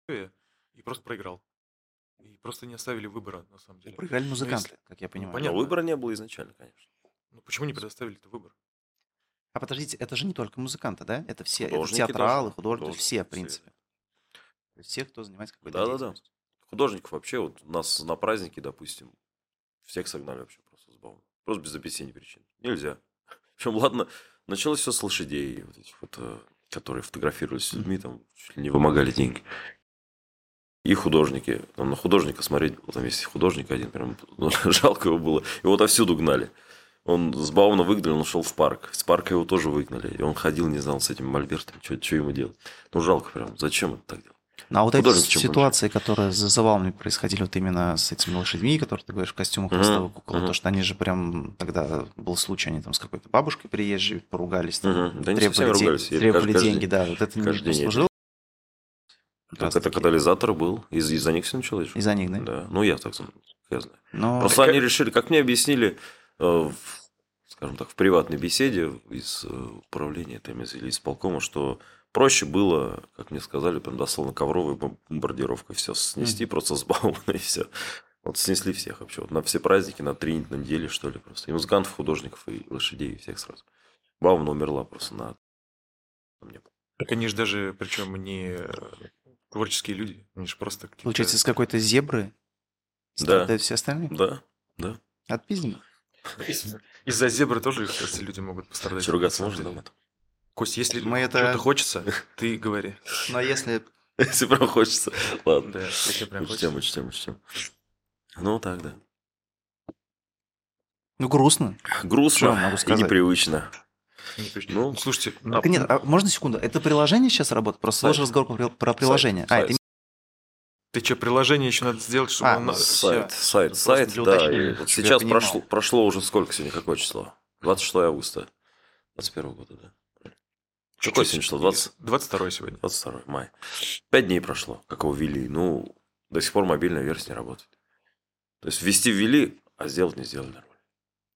согласился и просто проиграл. И просто не оставили выбора, на самом деле. Проиграли Ну, музыканты, если- как я понимаю. понятно. Но выбора не было изначально, конечно. Ну почему не предоставили это выбор? А подождите, это же не только музыканты, да? Это все, это Художники театралы, даже, художники, художники, все, в все. принципе. Есть все, кто занимается какой-то Да-да-да. Художников вообще, вот нас на празднике, допустим, всех согнали вообще просто с бауна. Просто без объяснения причин. Нельзя. [laughs] Причем, ладно, началось все с лошадей, вот этих вот, э, которые фотографировались с людьми, там чуть ли не вымогали деньги. И художники. Там на художника смотреть, там есть художник один, прям ну, [laughs] жалко его было. Его отовсюду гнали. Он с Бауна выгнали, он ушел в парк. С парка его тоже выгнали. И он ходил, не знал, с этим мольбертом, что ему делать. Ну, жалко прям. Зачем это так делать? Ну, а вот эти Художник чем ситуации, которые за завалами происходили вот именно с этими лошадьми, которые ты говоришь, в костюмах ростовых кукол, мгм. то, что они же прям, тогда был случай, они там с какой-то бабушкой приезжей поругались, там, Мгм. Да требовали, ден- ругались, требовали каждый- деньги, да, вот это не послужило. Так это катализатор был. Из- Из-за них все началось. Из-за них, да? Да. Ну, я так. Я знаю. Но Просто как- они решили, как мне объяснили, э, в, скажем так, в приватной беседе из э, управления там, из- или из полкома, что проще было, как мне сказали, прям дословно ковровой бом- бомбардировкой все снести, просто с бауна и все. Вот снесли всех вообще. Вот на все праздники, на три недели, что ли, просто. И музыкантов, художников, и лошадей, и всех сразу. Бауна умерла просто на... Так они же даже, причем не э, творческие люди, они же просто какие-то... получается, из какой-то зебры Да. все остальные? Да, да. От пиздина. [laughs] Из-за зебры тоже, кстати, люди могут пострадать. Ругаться на можно? деле. Кость, если Мы это- что-то хочется, ты говори. Но если... [laughs] Если прям хочется. Ладно. Да, если прям Учтем, хочется. учтем, учтем. Ну, так, да. Ну, грустно. Грустно могу и сказать? непривычно. Не точно. Ну, Ну, слушайте, Так нет, а можно секунду? Это приложение сейчас работает? Просто сложный разговор про, про приложение. Сайт, а, это ты что, приложение еще надо сделать, чтобы А, оно- ну, Сайт, сайт, сайт, для да. уточнения, и вот сейчас прошло, прошло уже сколько сегодня, какое число? 26 августа 21 года, да? Какое чуть-чуть- сегодня число? 20? 22 сегодня. 22 мая. Пять дней прошло, как его ввели. Ну, до сих пор мобильная версия не работает. То есть ввести ввели, а сделать не сделали нормально.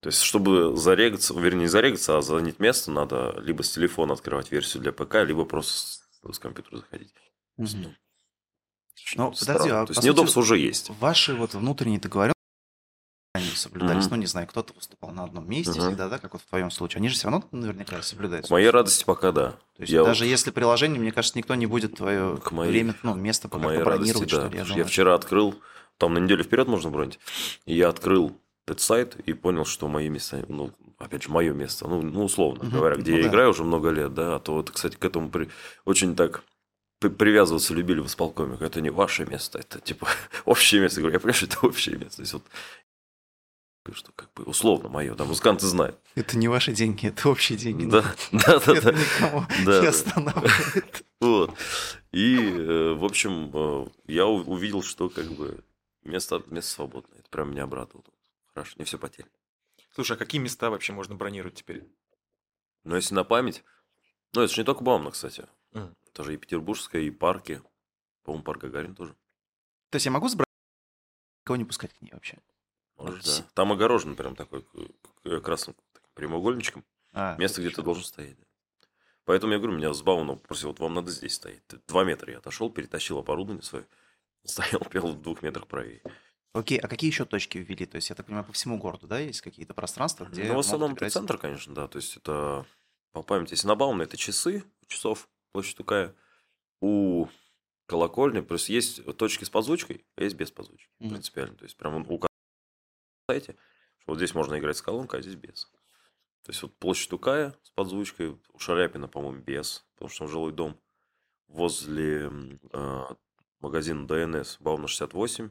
То есть, чтобы зарегаться, вернее, не зарегаться, а занять место, надо либо с телефона открывать версию для ПК, либо просто с, с компьютера заходить. Мгм. Ну, подожди, а То есть, неудобства уже есть. Ваши вот внутренние договоренности они соблюдались. Мгм. Ну, не знаю, кто-то выступал на одном месте Мгм. всегда, да, как вот в твоем случае. Они же все равно наверняка соблюдаются. К моей радости пока да. То есть Я даже вот- если приложение, мне кажется, никто не будет твое К моей- время, ну, место пока моей радости, побронировать, да. что ли. Я думаю, Я вчера открыл, там на неделю вперед можно бронить, и я открыл этот сайт и понял, что мои места, ну, опять же, мое место, ну, ну условно Мгм. говоря, где Ну я да. играю уже много лет, да, а то вот, кстати, к этому при- очень так привязываться любили в исполкоме. Это не ваше место, это типа [laughs] общее место. Я говорю, я понимаю, что это общее место. То есть вот что как бы условно мое, да, музыканты знают. Это не ваши деньги, это общие деньги. Да, [laughs] да, да, Это никого не останавливает. [laughs] Вот. И, э, в общем, э, я увидел, что как бы место, место свободное. Это прям меня обрадовало. Хорошо, не все потеряно. Слушай, а какие места вообще можно бронировать теперь? Но если на память... Ну, это же не только Баумна, кстати. Мгм. Это же и Петербургская, и парки. По-моему, парк Гагарин тоже. То есть я могу сбрать, кого не пускать к ней вообще? Может, да. Там огорожен прям такой к- красным прямоугольничком. А, Место, где ты должен стоять. да. Поэтому я говорю, меня с Бауна попросил, вот вам надо здесь стоять. Два метра я отошел, перетащил оборудование свое. [laughs] Стоял, пел в двух метрах правее. Окей, а какие еще точки ввели? То есть, я так понимаю, по всему городу, да, есть какие-то пространства, где Ну, в основном это играть- центр, конечно, да. То есть это по памяти. Если на Баумна это часы, часов, площадь такая. У колокольни, просто есть точки с подзвучкой, а есть без подзвучки. Мгм. Принципиально. То есть прям у ко- сайте, что вот здесь можно играть с колонкой, а здесь без. То есть вот площадь Тукая с подзвучкой, у Шаляпина, по-моему, без, потому что там жилой дом. Возле э, магазина ДНС Бауна 68,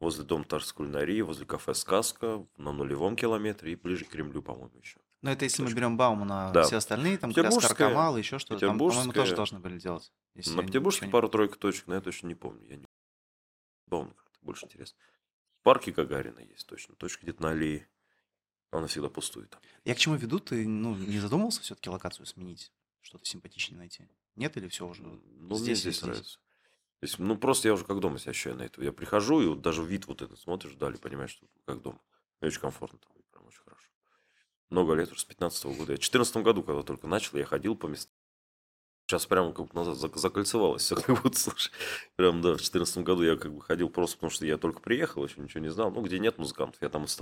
возле дома Тарской кулинарии, возле кафе «Сказка» на нулевом километре и ближе к Кремлю, по-моему, еще. Но это если мы точка. берем Баумана, Да. все остальные, там Петербургская- Каркамал, еще что-то, там, по-моему, тоже должны были делать. На ничего не- пару-тройку точек, но я точно не помню. Я не... Бауна как-то больше интересно. В парке Гагарина есть точно. Точка где-то на аллее. Она всегда пустует. Я к чему веду? Ты ну, не задумывался все-таки локацию сменить? Что-то симпатичнее найти? Нет или все уже? Ну, мне здесь и здесь здесь. нравится. То есть, ну, просто я уже как дома себя ощущаю на это. Я прихожу, и вот даже вид вот этот смотришь вдали, понимаешь, что как дома. Мне очень комфортно там, и прям очень хорошо. Много лет уже, с 15 года. Я в 14 году, когда только начал, я ходил по местам. Сейчас прямо как бы назад зак- закольцевалось все, [laughs] как будто, слушай. Прям, да, в 14 году я как бы ходил просто, потому что я только приехал, еще ничего не знал. Ну, где нет музыкантов, я там есть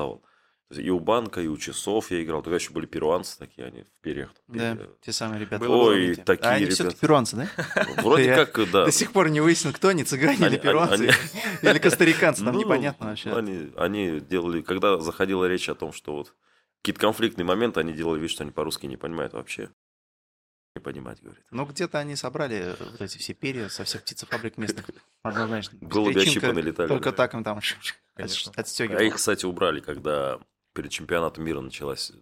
И у банка, и у часов я играл. Тогда еще были перуанцы такие, они в перьях. Да, Э, те самые ребята. Ой, помните? такие А они ребята. все-таки перуанцы, да? Вроде [laughs] Я как, да. До сих пор не выяснил, кто они, цыгане или перуанцы, [laughs] или костариканцы, там Ну, непонятно вообще. Они делали, когда заходила речь о том, что вот какие-то конфликтные моменты, они делали вид, что они по-русски не понимают вообще. Не понимать, говорит. Ну, где-то они собрали вот эти все перья со всех птицефабрик местных. [laughs] Однозначно. Голуби ощипаны летали. Только так им там Конечно. А их, кстати, убрали, когда перед чемпионатом мира началась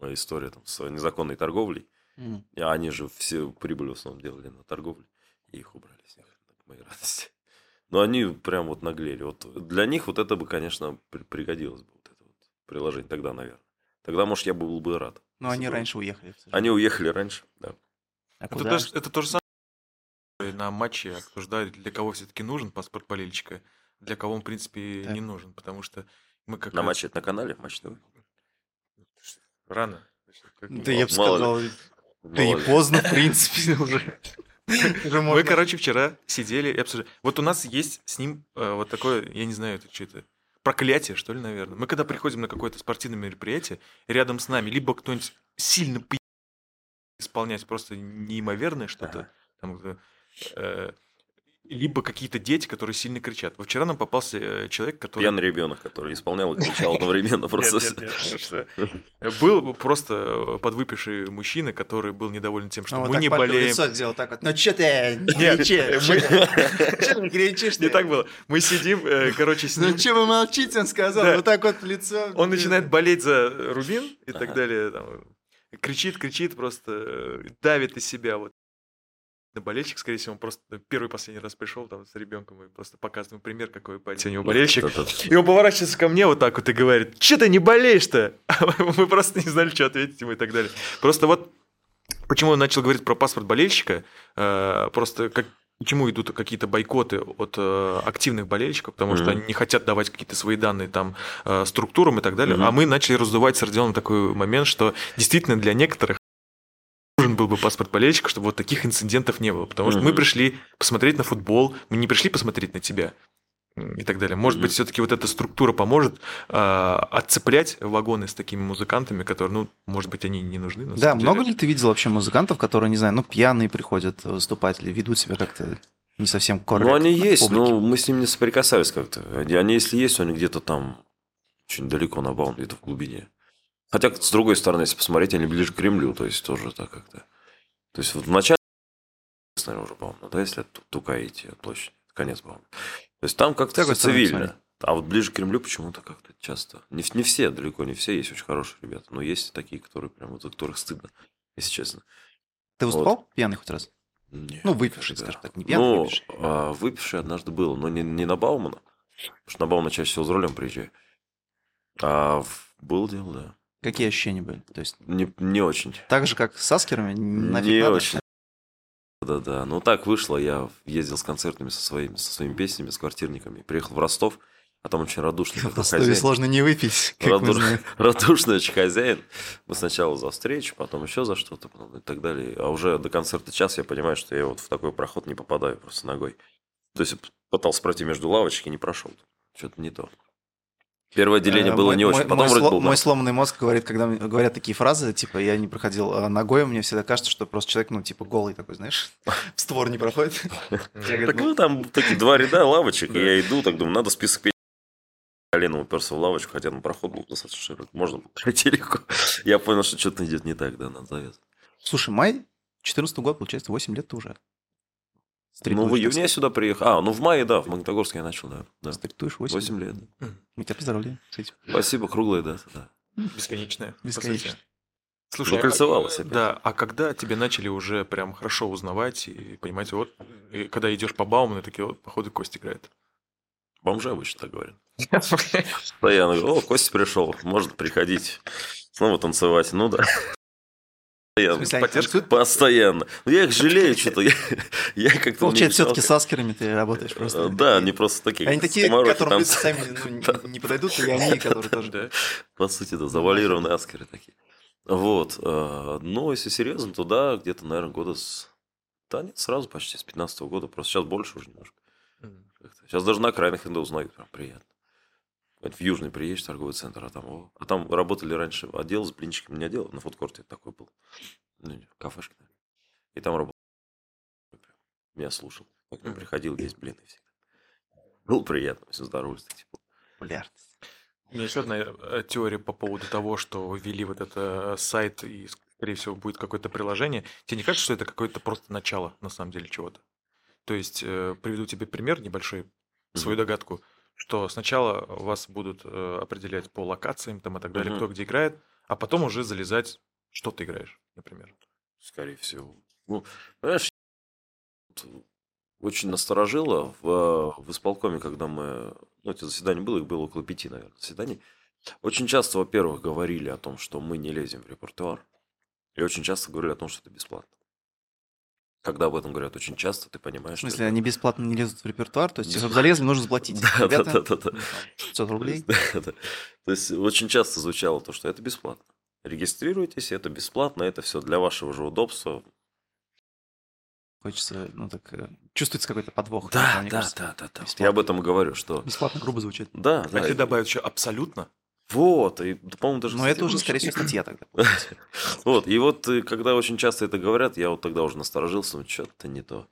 э, история там, с незаконной торговлей. И они же все прибыль в основном делали на торговле. И их убрали с них, к моей радости. Но они прям вот наглели. Вот для них вот это бы, конечно, при- пригодилось бы. Вот это вот приложение тогда, наверное. Тогда, может, я был бы рад. Но они раньше уехали. Они уехали раньше, да. А Это, куда? даже- это то же самое на матче обсуждали, для кого все-таки нужен паспорт болельщика, для кого он, в принципе, Так. не нужен, потому что мы как На раз- матче, это на канале, матч ТВ. Рано. Да я бы сказал, ли. да и ли. поздно, в принципе, [laughs] уже. Мы, короче, вчера сидели и обсуждали. Вот у нас есть с ним э, вот такое, я не знаю, это что это, проклятие, что ли, наверное. Мы когда приходим на какое-то спортивное мероприятие, рядом с нами либо кто-нибудь сильно исполнять просто неимоверное что-то, Ага. там, э, либо какие-то дети, которые сильно кричат. Вот вчера нам попался э, человек, который... Пьяный ребенок, который исполнял и кричал [laughs] одновременно просто. Нет, нет, нет, что? Был просто э, подвыпивший мужчина, который был недоволен тем, что Ну, вот мы не болеем. лицо сделал так вот. Ну че ты не [laughs] кричишь? не так было. Мы сидим, э, короче, с Ну ним. че вы молчите, он сказал. Вот так вот в лицо. Он начинает болеть за Рубин и так далее. кричит, кричит, просто давит из себя. Вот. На болельщик, скорее всего, он просто первый последний раз пришел там с ребенком и просто показывает пример, какой парень у него болельщик. И он поворачивается ко мне вот так вот и говорит, что ты не болеешь-то? [laughs] А Мы просто не знали, что ответить ему и так далее. Просто вот почему я начал говорить про паспорт болельщика, э, просто как, почему идут какие-то бойкоты от э, активных болельщиков, потому что Мгм. они не хотят давать какие-то свои данные там э, структурам и так далее. Мгм. А мы начали раздувать с Родионом такой момент, что действительно для некоторых нужен был бы паспорт болельщика, чтобы вот таких инцидентов не было. Потому что мы пришли посмотреть на футбол, мы не пришли посмотреть на тебя и так далее. Может быть, все-таки вот эта структура поможет а, отцеплять вагоны с такими музыкантами, которые, ну, может быть, они не нужны. Да, много ли ты видел вообще музыкантов, которые, не знаю, ну, пьяные приходят выступать или ведут себя как-то не совсем корректно? Ну, они есть, но мы с ним не соприкасались как-то. Они, если есть, они где-то там очень далеко на баун, где-то в глубине. Хотя, с другой стороны, если посмотреть, они ближе к Кремлю, то есть тоже так как-то. То есть вот начале, наверное, уже бауна, да, если от Ту- Тука идти, от площади, конец бауна. То есть там как-то стороны цивильно. А вот ближе к Кремлю почему-то как-то часто. Не, не все, далеко не все, есть очень хорошие ребята, но есть такие, которые прям вот за которых стыдно, если честно. Ты выступал пьяный хоть раз? Не, Ну, выпивший, скажем так, не пьяный, Ну, выпивший. а, выпивший однажды был, но не, не на Баумана. Потому что на Баумана чаще всего с рулем приезжаю. А в- был дело, да. Какие ощущения были? То есть Не, не очень. так же, как с аскерами? нафиг не надо? очень. Да-да. Ну, так вышло. Я ездил с концертами со своими, со своими песнями, с квартирниками. Приехал в Ростов, а там очень радушный Ростове хозяин. сложно не выпить, как Раду-. [laughs] Радушный очень хозяин. Мы сначала за встречу, потом еще за что-то, потом и так далее. А уже до концерта час я понимаю, что я вот в такой проход не попадаю просто ногой. То есть пытался пройти между лавочки, не прошел. Что-то не то. Первое отделение Э, было мой- не очень, мой- потом мой вроде сло- был Мой норм. сломанный мозг говорит, когда говорят такие фразы, типа, я не проходил а, ногой, мне всегда кажется, что просто человек, ну, типа, голый такой, знаешь, [laughs] в створ не проходит. [laughs] Так ну, ну там [laughs] такие два ряда лавочек, и я иду, так думаю, надо список песен. Коленом уперся в лавочку, хотя на проход был достаточно широкий. Можно было пройти легко. Я понял, что что-то идет не так, да, надо завязывать. Слушай, май 14 год, получается, 8 лет ты уже. Ну, в июне я сюда приехал. А, ну в мае, да, в Магнитогорске я начал, да. да. Стритуешь 8, 8 лет. да. Мы тебя поздравляем с этим. Спасибо, круглая дата, да. Бесконечная. сути. Слушай, а- Закольцевалась опять. Да, а когда тебя начали уже прям хорошо узнавать и понимать, вот, и когда идешь по Бауману, такие, вот, походу, Кость играет. Бомжи обычно так говорят. [laughs] Постоянно говорю, о, Костя пришел, можно приходить. Снова танцевать, ну да. Постоянно. Поддержка? Постоянно. Ну, я их жалею что-то. Я, [laughs] я как-то... Получается, все-таки с аскерами ты работаешь просто. Э, Да, они просто такие. Они такие, скоморохи, которым быстро сами ну, не- [laughs] не подойдут, и они, которые тоже... По сути, да, завуалированные аскеры такие. Вот. э, Но если серьезно, то да, где-то, наверное, года с... Да нет, сразу почти с 15 года. Просто сейчас больше уже немножко. Сейчас даже на окраинах иногда узнают. Прям приятно. В Южный приедешь, торговый центр, а там, о, а там работали раньше отдел с блинчиками, не отдел, на фудкорте такой был. Ну, кафешка. наверное. И там работал. Меня слушал. К ним приходил есть блины всегда. Было приятно, все здоровались. Типа. Популярность. У меня еще одна э, теория по поводу того, что ввели вот это э, сайт и, скорее всего, будет какое-то приложение. Тебе не кажется, что это какое-то просто начало, на самом деле, чего-то? То есть, э, приведу тебе пример небольшой, свою догадку, что сначала вас будут э, определять по локациям там и так далее, кто где играет, а потом уже залезать, что ты играешь, например. Скорее всего. Ну, понимаешь, очень насторожило в, в исполкоме, когда мы... Ну, эти заседания было, их было около пяти, наверное, заседаний. Очень часто, во-первых, говорили о том, что мы не лезем в репертуар. И очень часто говорили о том, что это бесплатно. Когда об этом говорят очень часто, ты понимаешь, В что смысле, это- они бесплатно не лезут в репертуар, то есть, чтобы залезли, нужно заплатить. [laughs] Да, да, да, да, да. ну, там, 500 рублей. [laughs] Да, да. То есть очень часто звучало то, что это бесплатно. Регистрируйтесь, это бесплатно, это все для вашего же удобства. Хочется, ну так, э, чувствуется какой-то подвох. Да, да, да, да, да. Я об этом говорю, что Бесплатно грубо звучит. да, А да. если добавить еще абсолютно, Вот, и, да, по-моему, даже... Но это уже, скорее всего, статья тогда. [laughs] Вот, и вот, э, когда очень часто это говорят, я вот тогда уже насторожился, ну, что-то не то.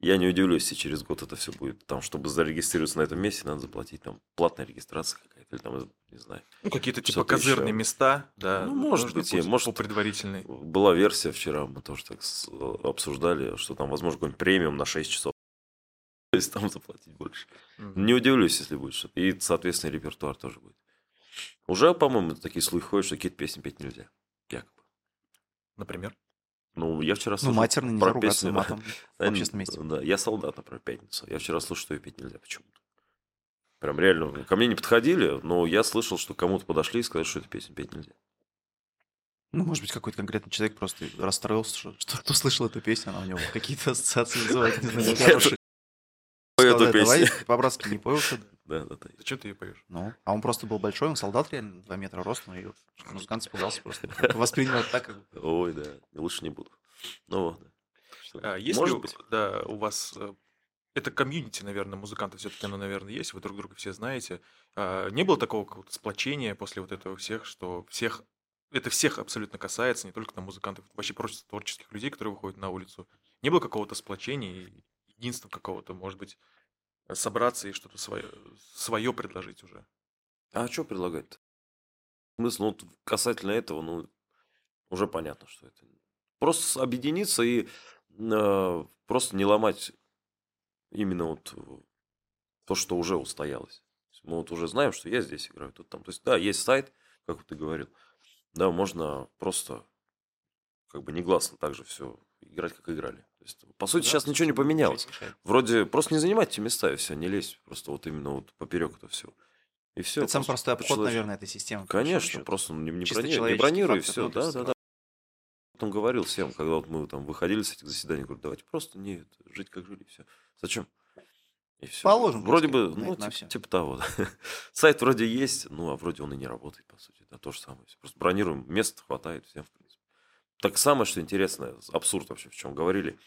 Я не удивлюсь, если через год это все будет. Там, чтобы зарегистрироваться на этом месте, надо заплатить там платная регистрация какая-то, или там, не знаю. ну, какие-то типа козырные еще. места, да. Ну, может быть, и пусть может- по предварительной. Была версия вчера, мы тоже так с- обсуждали, что там, возможно, какой-нибудь премиум на 6 часов. [laughs] То есть там заплатить больше. Мгм. Не удивлюсь, если будет что-то. И, соответственно, репертуар тоже будет. Уже, по-моему, такие слухи ходят, что какие-то песни петь нельзя. Якобы. Например. Ну, я вчера Ну, слушал матерно нельзя про ругаться песню. матом в Да, общественном месте. Да, я солдат, например, пятницу. Я вчера слышал, что ее петь нельзя почему-то. Прям реально. Ко мне не подходили, но я слышал, что кому-то подошли и сказали, что эту песню петь нельзя. Ну, может быть, какой-то конкретный человек просто расстроился, что, что кто слышал эту песню, она у него какие-то ассоциации вызывает, не знаю, Сказал, Эту «Да, давай песню. по-братски не поешь. [laughs] Да, да, да. Зачем ты ее поешь? Ну, а он просто был большой, он солдат реально, 2 метра ростом, и музыкант испугался просто. Воспринял [laughs] это так, как бы. Ой, да. Лучше не буду. Ну вот. да. Что, А, есть Может ли быть. да, у вас э, это комьюнити, наверное, музыкантов все-таки оно, наверное, есть, вы друг друга все знаете. А, не было такого какого-то сплочения после вот этого всех, что всех это всех абсолютно касается, не только там музыкантов, вообще просто творческих людей, которые выходят на улицу. Не было какого-то сплочения и единства какого-то, может быть, собраться и что-то свое, свое предложить уже. А что предлагать-то? Смысл, ну, касательно этого, ну, уже понятно, что это. Просто объединиться и э, просто не ломать именно вот то, что уже устоялось. Мы вот уже знаем, что я здесь играю, тут там. То есть, да, есть сайт, как ты говорил. Да, можно просто как бы негласно так же все играть, как играли. Есть, по сути, Да, сейчас ничего не поменялось. Вроде просто не занимать те места и все, не лезь. Просто вот именно вот поперек это все. И все. Это самый простой обход, по-человечески. наверное, этой системы. Конечно, просто ну, не, не, брони- не бронируй, и все. Да, да, да. Потом говорил всем, когда вот мы там выходили с этих заседаний, говорю, давайте просто не жить как жили, все. Зачем? И все. Положим Вроде бы, ну, типа, всё. типа того. да. [laughs] Сайт вроде есть, ну, а вроде он и не работает, по сути. Да, то же самое. Просто бронируем, места хватает всем, в принципе. Так самое, что интересное, абсурд вообще, в чем говорили.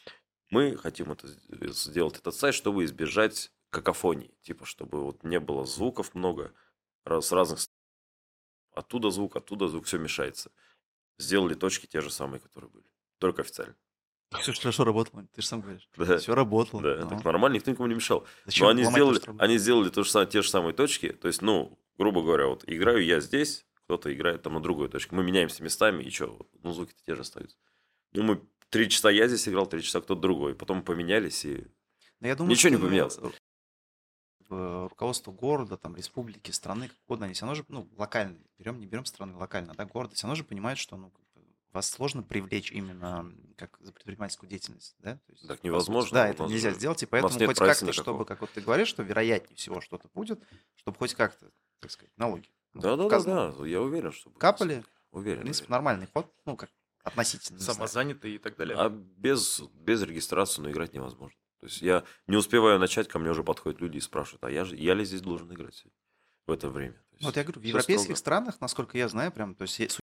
Мы хотим это сделать, этот сайт, чтобы избежать какофонии. Типа, чтобы вот не было звуков много с разных Оттуда звук, оттуда звук, все мешается. Сделали точки те же самые, которые были. Только официально. Все хорошо работало, ты же сам говоришь. [laughs] Да, Все работало. да, ну. так нормально, никто никому не мешал. Зачем Но они то, сделали, работает? они сделали то же те же самые точки. То есть, ну, грубо говоря, вот играю я здесь, кто-то играет там на другой точке. Мы меняемся местами, и что? Ну, звуки-то те же остаются. Ну, мы три часа я здесь играл, три часа кто-то другой. Потом поменялись, и Но я думаю, Ничего что, не ну, поменялось. э, Руководство города, там, республики, страны, как угодно, они все равно же, ну, локально, берем, не берем страны, локально, да, города, все равно же понимают, что, ну, вас сложно привлечь именно как за предпринимательскую деятельность, да? То есть, Так невозможно, Да, это нельзя сделать, и поэтому хоть как-то, чтобы, как вот ты говоришь, что вероятнее всего что-то будет, чтобы хоть как-то, так сказать, налоги. Ну, да, да, в да, казну да, я уверен, что будет. Капали, Уверен. В принципе, уверен. нормальный ход, ну, как относительно. Самозанятые и так далее. А без, без регистрации, ну, играть невозможно. То есть я не успеваю начать, ко мне уже подходят люди и спрашивают, а я, же, я ли здесь должен играть в это время? Есть Ну, Вот я говорю, в европейских строго. странах, насколько я знаю, прям, то есть, су-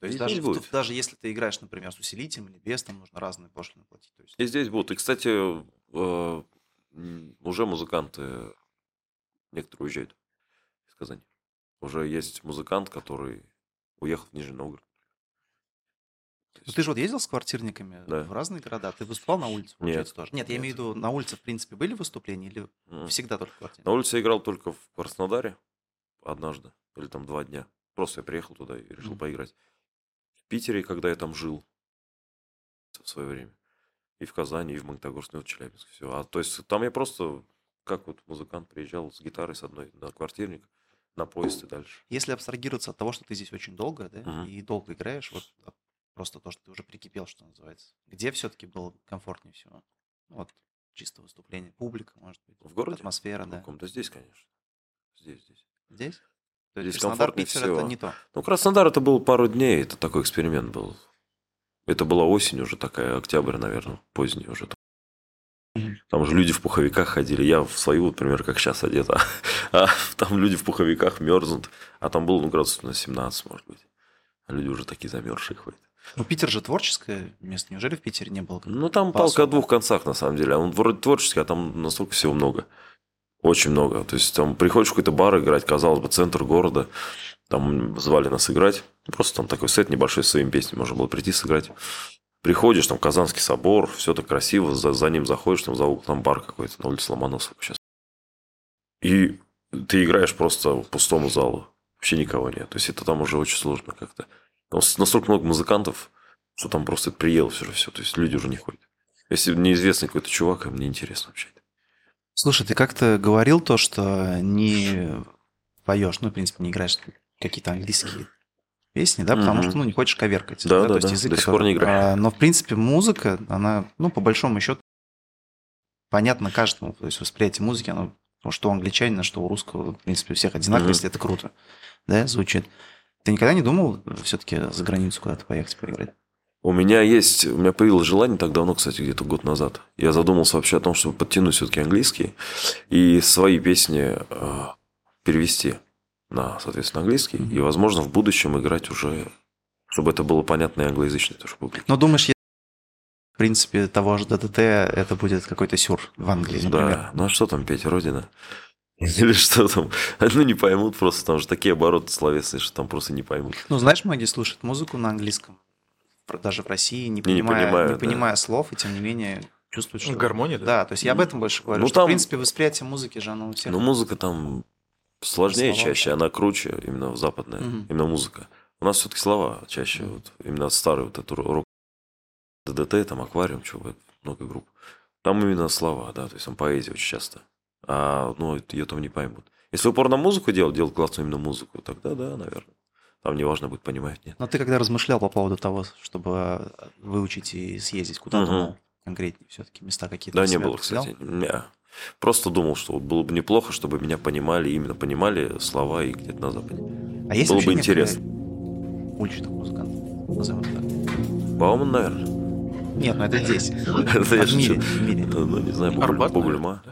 то есть даже, будет. тут даже если ты играешь, например, с усилителем или без, там нужно разные пошлины платить. То есть, И здесь будут. И, кстати, э, уже музыканты некоторые уезжают из Казани. Уже есть музыкант, который уехал в Нижний Новгород. Ну, ты же вот ездил с квартирниками Да. в разные города. Ты выступал на улице, получается, тоже? Нет, я нет. имею в виду, на улице, в принципе, были выступления или М. всегда только квартирники? На улице я играл только в Краснодаре однажды, или там два дня. Просто я приехал туда и решил Мгм. поиграть. В Питере, когда я там жил в свое время. И в Казани, и в Магнитогорске, ну, в Челябинске. Все. А то есть там я просто, как вот музыкант, приезжал с гитарой с одной на квартирник, на поезд и дальше. Если абстрагироваться от того, что ты здесь очень долго, да, Мгм. и долго играешь, вот просто то, что ты уже прикипел, что называется, где все-таки было комфортнее всего? Ну, Вот, чисто выступление, публика, может быть, В городе? атмосфера, В да. каком-то здесь, конечно. Здесь, здесь. Здесь? То Здесь Краснодар, комфортнее Питер это всего. не то. Ну, Краснодар это был пару дней, это такой эксперимент был. Это была осень уже такая, октябрь, наверное, поздний уже. Там же люди в пуховиках ходили. Я в свою, вот, например, как сейчас одет, а, [laughs] а там люди в пуховиках мерзнут. А там было, ну, градусов на 17, может быть. А люди уже такие замерзшие ходят. Ну, Питер же творческое место. Неужели в Питере не было? Ну, там палка о двух концах, на самом деле. А Он вроде творческий, а там настолько всего много. Очень много. То есть, там приходишь в какой-то бар играть, казалось бы, центр города. Там звали нас играть. Просто там такой сет небольшой с своими песнями. Можно было прийти сыграть. Приходишь, там Казанский собор, все так красиво, за, за ним заходишь, там за углом там бар какой-то на улице Ломоносова сейчас. И ты играешь просто по пустому залу. Вообще никого нет. То есть это там уже очень сложно как-то. Там настолько много музыкантов, что там просто приел все же все. То есть люди уже не ходят. Если неизвестный какой-то чувак, мне интересно вообще. Слушай, ты как-то говорил то, что не поешь, ну, в принципе, не играешь какие-то английские песни, да, потому что, ну, не хочешь коверкать. Да, да, то есть да, язык, до сих пор не играю. А, но, в принципе, музыка, она, ну, по большому счету, понятно каждому. То есть восприятие музыки, оно, ну, что у англичанина, что у русского, в принципе, у всех одинаково, если это круто, да, звучит. Ты никогда не думал все-таки за границу куда-то поехать поиграть? У меня есть, у меня появилось желание так давно, кстати, где-то год назад. Я задумался вообще о том, чтобы подтянуть все-таки английский и свои песни э, перевести на, соответственно, английский. Мгм. И, возможно, в будущем играть уже, чтобы это было понятно и англоязычной тоже публике. Но думаешь, в принципе, того же ДДТ это будет какой-то сюр в Англии, например? Да, ну а что там петь, Родина? [laughs] Или что там? Ну, не поймут просто, там же такие обороты словесные, что там просто не поймут. Ну, знаешь, многие слушают музыку на английском, даже в России, не Не понимая, не понимают, да. понимая слов, и тем не менее чувствуют, что... Гармония, да? Да, то есть я об этом больше говорю, Ну, что, там- в принципе, восприятие музыки же, оно у всех... Ну, музыка там сложнее Слова, чаще, да. она круче, именно западная, Мгм. именно музыка. У нас все-таки слова чаще, вот, именно старый вот этот рок, ДДТ, там, Аквариум, чего, много групп. Там именно слова, да, то есть там поэзия очень часто. А, ну, ее там не поймут. Если упор на музыку делать, делать классную именно музыку, тогда да, наверное. Там не важно будет понимать, нет. Но ты когда размышлял по поводу того, чтобы выучить и съездить, куда Мгм. думал конкретнее все-таки, места какие-то Да, не было, кстати. Не. Просто думал, что вот было бы неплохо, чтобы меня понимали, именно понимали слова и где-то на Западе. А есть было бы интересно. уличных музыкантов, назовем так? Бауман, наверное. Нет, ну это здесь. [laughs] Это я в мире. Ну, не знаю, Бугульма.